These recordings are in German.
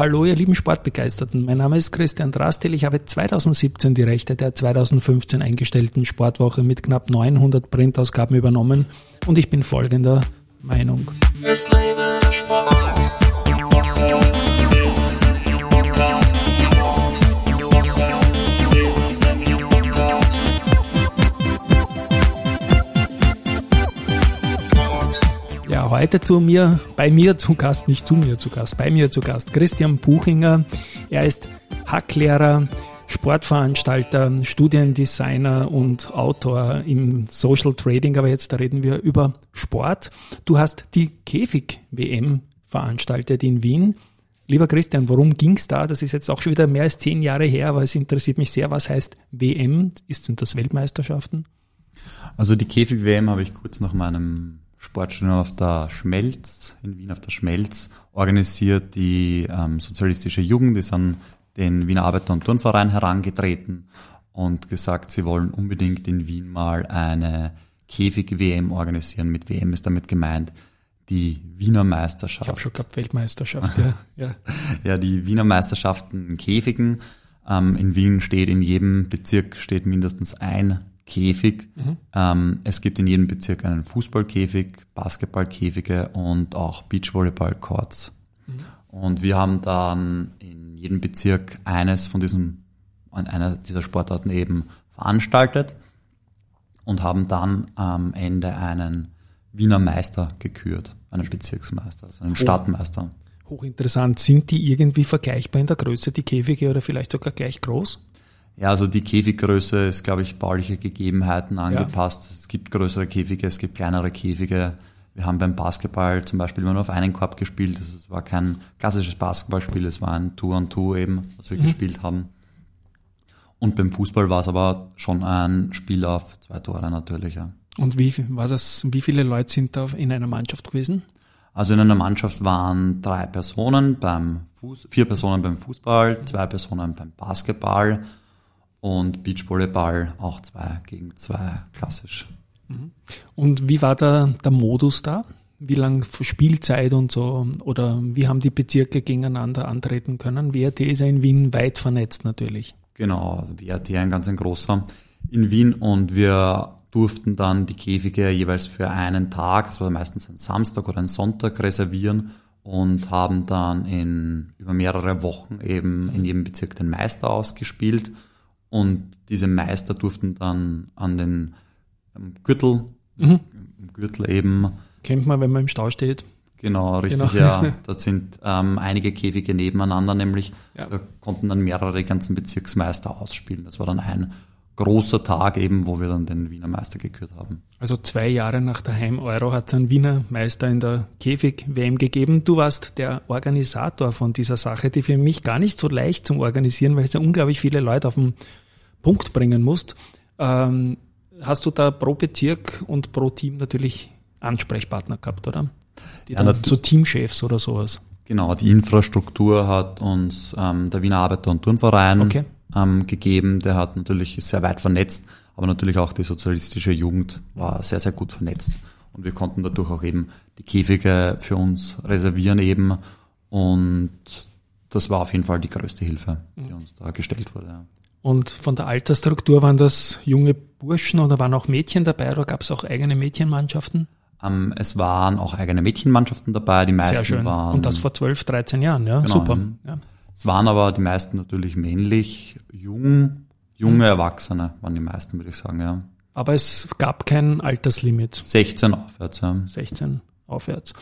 Hallo, ihr lieben Sportbegeisterten. Mein Name ist Christian Drastil. Ich habe 2017 die Rechte der 2015 eingestellten Sportwoche mit knapp 900 Printausgaben übernommen und ich bin folgender Meinung. Es lebe Sport. Heute zu mir, bei mir zu Gast, nicht zu mir zu Gast, bei mir zu Gast, Christian Buchinger. Er ist Hacklehrer, Sportveranstalter, Studiendesigner und Autor im Social Trading, aber jetzt reden wir über Sport. Du hast die Käfig-WM veranstaltet in Wien. Lieber Christian, worum ging es da? Das ist jetzt auch schon wieder mehr als zehn Jahre her, aber es interessiert mich sehr. Was heißt WM? Sind das Weltmeisterschaften? Also die Käfig-WM habe ich kurz nach meinem Sportstudium auf der Schmelz, in Wien auf der Schmelz, organisiert die ähm, sozialistische Jugend, die sind den Wiener Arbeiter- und Turnverein herangetreten und gesagt, sie wollen unbedingt in Wien mal eine Käfig-WM organisieren. Mit WM ist damit gemeint die Wiener Meisterschaft. Ich habe schon gehabt, Weltmeisterschaft, ja. ja. ja, die Wiener Meisterschaften in Käfigen. Ähm, in Wien steht in jedem Bezirk steht mindestens ein Käfig. Mhm. Ähm, es gibt in jedem Bezirk einen Fußballkäfig, Basketballkäfige und auch Beachvolleyball-Courts. Mhm. Und wir haben dann in jedem Bezirk eines von diesen, einer dieser Sportarten eben veranstaltet und haben dann am Ende einen Wiener Meister gekürt, einen Bezirksmeister, also einen Stadtmeister. Hochinteressant. Sind die irgendwie vergleichbar in der Größe, die Käfige, oder vielleicht sogar gleich groß? Ja, also die Käfiggröße ist, glaube ich, bauliche Gegebenheiten angepasst. Ja. Es gibt größere Käfige, es gibt kleinere Käfige. Wir haben beim Basketball zum Beispiel immer nur auf einen Korb gespielt. Es war kein klassisches Basketballspiel, es war ein Two-on-Two eben, was wir mhm. gespielt haben. Und beim Fußball war es aber schon ein Spiel auf zwei Tore natürlich. Ja. Und wie war das? Wie viele Leute sind da in einer Mannschaft gewesen? Also in einer Mannschaft waren drei Personen beim Fuß, vier Personen beim Fußball, zwei Personen beim Basketball und Beachvolleyball auch zwei gegen zwei, klassisch. Mhm. Und wie war der, der Modus da? Wie lang Spielzeit und so? Oder wie haben die Bezirke gegeneinander antreten können? WRT ist ja in Wien weit vernetzt natürlich. Genau, WRT ein ganz ein großer in Wien und wir durften dann die Käfige jeweils für einen Tag, das war meistens ein Samstag oder ein Sonntag, reservieren und haben dann in über mehrere Wochen eben in jedem Bezirk den Meister ausgespielt und diese Meister durften dann an den Gürtel, mhm. Gürtel eben. Kennt man, wenn man im Stau steht. Genau, richtig, genau. ja. Da sind ähm, einige Käfige nebeneinander, nämlich ja. da konnten dann mehrere ganzen Bezirksmeister ausspielen. Das war dann ein großer Tag eben, wo wir dann den Wiener Meister gekürt haben. Also zwei Jahre nach der Heim-Euro hat es einen Wiener Meister in der Käfig-WM gegeben. Du warst der Organisator von dieser Sache, die für mich gar nicht so leicht zum Organisieren, weil es ja unglaublich viele Leute auf dem Punkt bringen musst. Ähm, hast du da pro Bezirk und pro Team natürlich Ansprechpartner gehabt, oder? Die ja, dann so Teamchefs oder sowas. Genau, die Infrastruktur hat uns ähm, der Wiener Arbeiter- und Turnverein okay ähm, gegeben. Der hat natürlich sehr weit vernetzt, aber natürlich auch die sozialistische Jugend war sehr, sehr gut vernetzt. Und wir konnten dadurch auch eben die Käfige für uns reservieren eben. Und das war auf jeden Fall die größte Hilfe, die uns da gestellt wurde. Und von der Altersstruktur waren das junge Burschen oder waren auch Mädchen dabei oder gab es auch eigene Mädchenmannschaften? Um, ähm, es waren auch eigene Mädchenmannschaften dabei, die meisten Sehr schön. waren. Und das vor 12, 13 Jahren, ja, genau, super. Ja. Es waren aber die meisten natürlich männlich, jung, junge. Erwachsene waren die meisten, würde ich sagen, ja. Aber es gab kein Alterslimit. 16 aufwärts, ja. 16 aufwärts.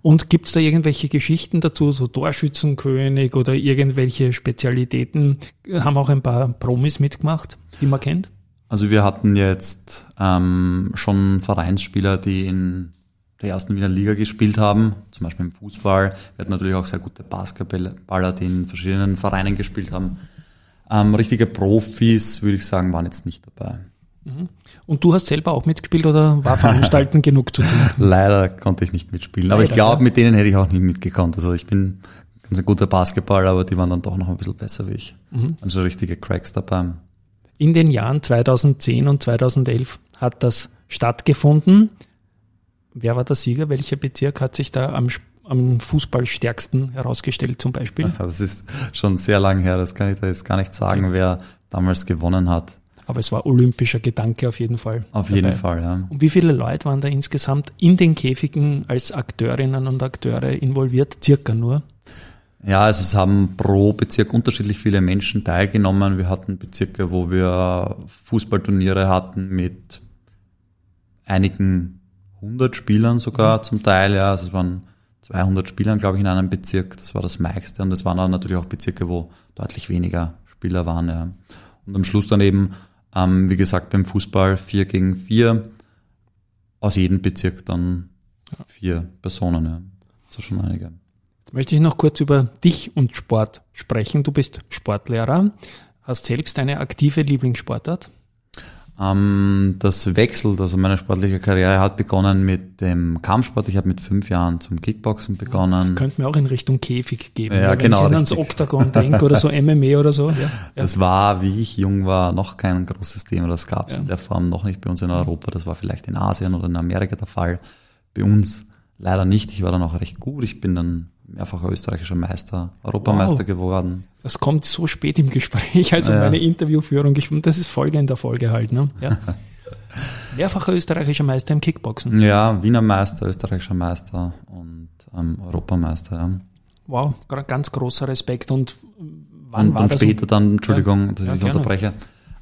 Und gibt es da irgendwelche Geschichten dazu, so Torschützenkönig oder irgendwelche Spezialitäten? Haben auch ein paar Promis mitgemacht, die man kennt? Also wir hatten jetzt ähm, schon Vereinsspieler, die in der ersten Wiener Liga gespielt haben, zum Beispiel im Fußball. Wir hatten natürlich auch sehr gute Basketballer, die in verschiedenen Vereinen gespielt haben. Ähm, richtige Profis, würde ich sagen, waren jetzt nicht dabei. Mhm. Und du hast selber auch mitgespielt oder war Veranstalten genug zu tun? Leider konnte ich nicht mitspielen. Leider, aber ich glaube, ja. mit denen hätte ich auch nicht mitgekonnt. Also ich bin ganz ein guter Basketballer, aber die waren dann doch noch ein bisschen besser wie ich. Mhm. Also richtige Cracks dabei. In den Jahren 2010 und 2011 hat das stattgefunden. Wer war der Sieger? Welcher Bezirk hat sich da am am Fußballstärksten herausgestellt zum Beispiel? Das ist schon sehr lang her, das kann ich da jetzt gar nicht sagen, okay. wer damals gewonnen hat. Aber es war olympischer Gedanke auf jeden Fall. Auf dabei. jeden Fall, ja. Und wie viele Leute waren da insgesamt in den Käfigen als Akteurinnen und Akteure involviert? Circa nur? Ja, also es haben pro Bezirk unterschiedlich viele Menschen teilgenommen. Wir hatten Bezirke, wo wir Fußballturniere hatten mit einigen hundert Spielern sogar mhm. zum Teil. Ja, also es waren 200 Spielern, glaube ich, in einem Bezirk. Das war das meiste. Und es waren dann natürlich auch Bezirke, wo deutlich weniger Spieler waren. Ja. Und am Schluss dann eben, ähm, wie gesagt, beim Fußball vier gegen vier. Aus jedem Bezirk dann vier Personen. Ja. So schon einige. Jetzt möchte ich noch kurz über dich und Sport sprechen. Du bist Sportlehrer, hast selbst eine aktive Lieblingssportart. Ähm, das wechselt, also meine sportliche Karriere hat begonnen mit dem Kampfsport. Ich habe mit fünf Jahren zum Kickboxen begonnen. Könnte mir auch in Richtung Käfig geben. Ja, genau. Wenn ich ans Oktagon denke oder so MMA oder so. Ja, ja. Das war, wie ich jung war, noch kein großes Thema. Das gab es ja. in der Form noch nicht bei uns in Europa. Das war vielleicht in Asien oder in Amerika der Fall. Bei uns leider nicht. Ich war dann auch recht gut. Ich bin dann mehrfacher österreichischer Meister, Europameister wow. geworden. Das kommt so spät im Gespräch, also ja. meine Interviewführung. Das ist Folge in der Folge halt. Ne? Ja. Mehrfacher österreichischer Meister im Kickboxen. Ja, Wiener Meister, österreichischer Meister und ähm, Europameister. Ja. Wow, ganz großer Respekt. Und wann und, war und das? später dann, Entschuldigung, ja. dass ich gerne. unterbreche.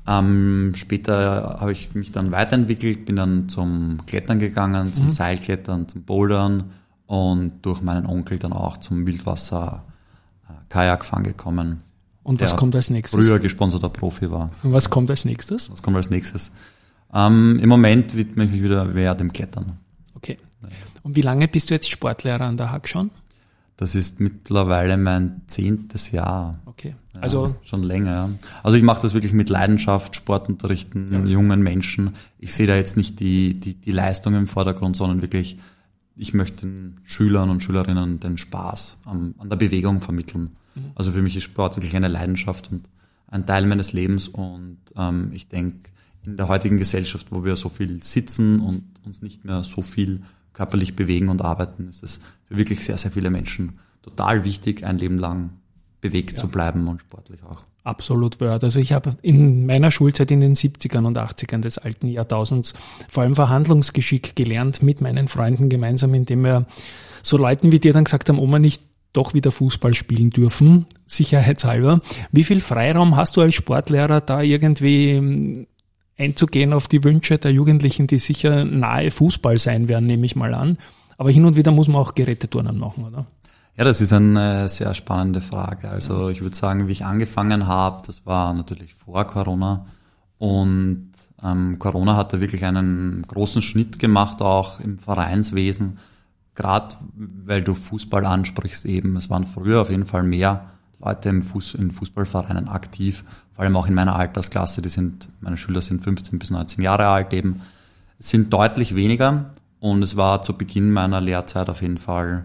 Ähm, später habe ich mich dann weiterentwickelt, bin dann zum Klettern gegangen, zum mhm. Seilklettern, zum Bouldern und durch meinen Onkel dann auch zum Wildwasser äh, Kajakfahren gekommen. Und was kommt als nächstes? Früher gesponserter Profi war. Und was kommt als nächstes? Was kommt als nächstes? Ähm, Im Moment widme ich mich wieder mehr dem Klettern. Okay. Und wie lange bist du jetzt Sportlehrer an der Hack schon? Das ist mittlerweile mein zehntes Jahr. Okay. Ja, also schon länger. Ja. Also ich mache das wirklich mit Leidenschaft, Sportunterrichten, ja. jungen Menschen. Ich sehe da jetzt nicht die, die, die Leistung im Vordergrund, sondern wirklich ich möchte den Schülern und Schülerinnen den Spaß an, an der Bewegung vermitteln. Mhm. Also für mich ist Sport wirklich eine Leidenschaft und ein Teil meines Lebens und ähm, ich denke, in der heutigen Gesellschaft, wo wir so viel sitzen und uns nicht mehr so viel körperlich bewegen und arbeiten, ist es für wirklich sehr, sehr viele Menschen total wichtig, ein Leben lang bewegt ja. zu bleiben und sportlich auch. Absolut word. Also ich habe in meiner Schulzeit in den 70ern und 80ern des alten Jahrtausends vor allem Verhandlungsgeschick gelernt mit meinen Freunden gemeinsam, indem wir so Leuten wie dir dann gesagt haben, Oma nicht doch wieder Fußball spielen dürfen, sicherheitshalber. Wie viel Freiraum hast du als Sportlehrer da irgendwie ähm, einzugehen auf die Wünsche der Jugendlichen, die sicher nahe Fußball sein werden, nehme ich mal an. Aber hin und wieder muss man auch Geräteturnen machen, oder? Ja, das ist eine sehr spannende Frage. Also ich würde sagen, wie ich angefangen habe, das war natürlich vor Corona. Und ähm, Corona hat da wirklich einen großen Schnitt gemacht, auch im Vereinswesen. Gerade weil du Fußball ansprichst eben. Es waren früher auf jeden Fall mehr Leute im Fuß, in Fußballvereinen aktiv, vor allem auch in meiner Altersklasse. Die sind, meine Schüler sind 15 bis 19 Jahre alt eben. Sind deutlich weniger und es war zu Beginn meiner Lehrzeit auf jeden Fall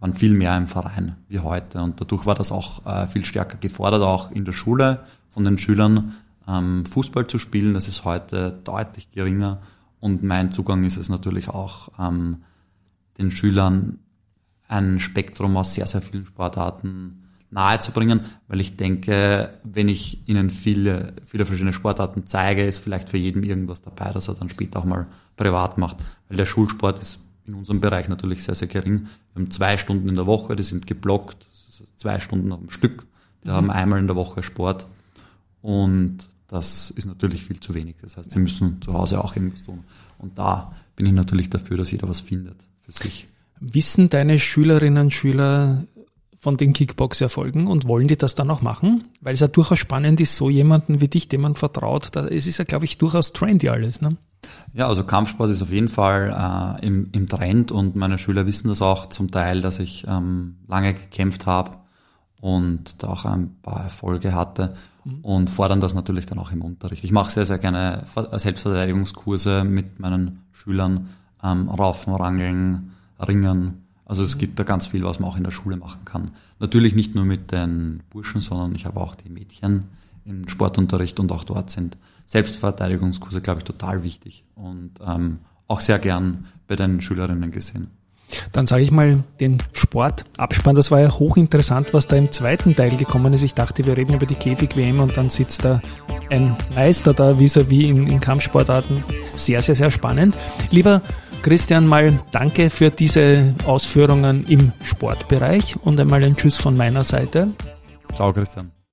waren viel mehr im Verein wie heute. Und dadurch war das auch äh, viel stärker gefordert, auch in der Schule von den Schülern ähm, Fußball zu spielen. Das ist heute deutlich geringer. Und mein Zugang ist es natürlich auch, ähm, den Schülern ein Spektrum aus sehr, sehr vielen Sportarten nahezubringen, weil ich denke, wenn ich ihnen viele, viele verschiedene Sportarten zeige, ist vielleicht für jeden irgendwas dabei, dass er dann später auch mal privat macht. Weil der Schulsport ist in unserem Bereich natürlich sehr, sehr gering. Wir haben zwei Stunden in der Woche, die sind geblockt, zwei Stunden am Stück. Die mhm. haben einmal in der Woche Sport. Und das ist natürlich viel zu wenig. Das heißt, sie müssen zu Hause auch irgendwas tun. Und da bin ich natürlich dafür, dass jeder was findet für sich. Wissen deine Schülerinnen und Schüler von den Kickbox-Erfolgen und wollen die das dann auch machen? Weil es ja durchaus spannend ist, so jemanden wie dich, dem man vertraut. Da, es ist ja, glaube ich, durchaus trendy alles. Ne? Ja, also Kampfsport ist auf jeden Fall äh, im, im Trend und meine Schüler wissen das auch zum Teil, dass ich ähm, lange gekämpft habe und da auch ein paar Erfolge hatte mhm. und fordern das natürlich dann auch im Unterricht. Ich mache sehr, sehr gerne Selbstverteidigungskurse mit meinen Schülern, ähm, Raufen, Rangeln, Ringen. Also es mhm. gibt da ganz viel, was man auch in der Schule machen kann. Natürlich nicht nur mit den Burschen, sondern ich habe auch die Mädchen im Sportunterricht und auch dort sind Selbstverteidigungskurse, glaube ich, total wichtig und ähm, auch sehr gern bei den Schülerinnen gesehen. Dann sage ich mal den Sportabspann. Das war ja hochinteressant, was da im zweiten Teil gekommen ist. Ich dachte, wir reden über die Käfig-WM und dann sitzt da ein Meister da vis-à-vis -vis in, in Kampfsportarten. Sehr, sehr, sehr spannend. Lieber Christian, mal danke für diese Ausführungen im Sportbereich und einmal ein Tschüss von meiner Seite. Ciao, Christian.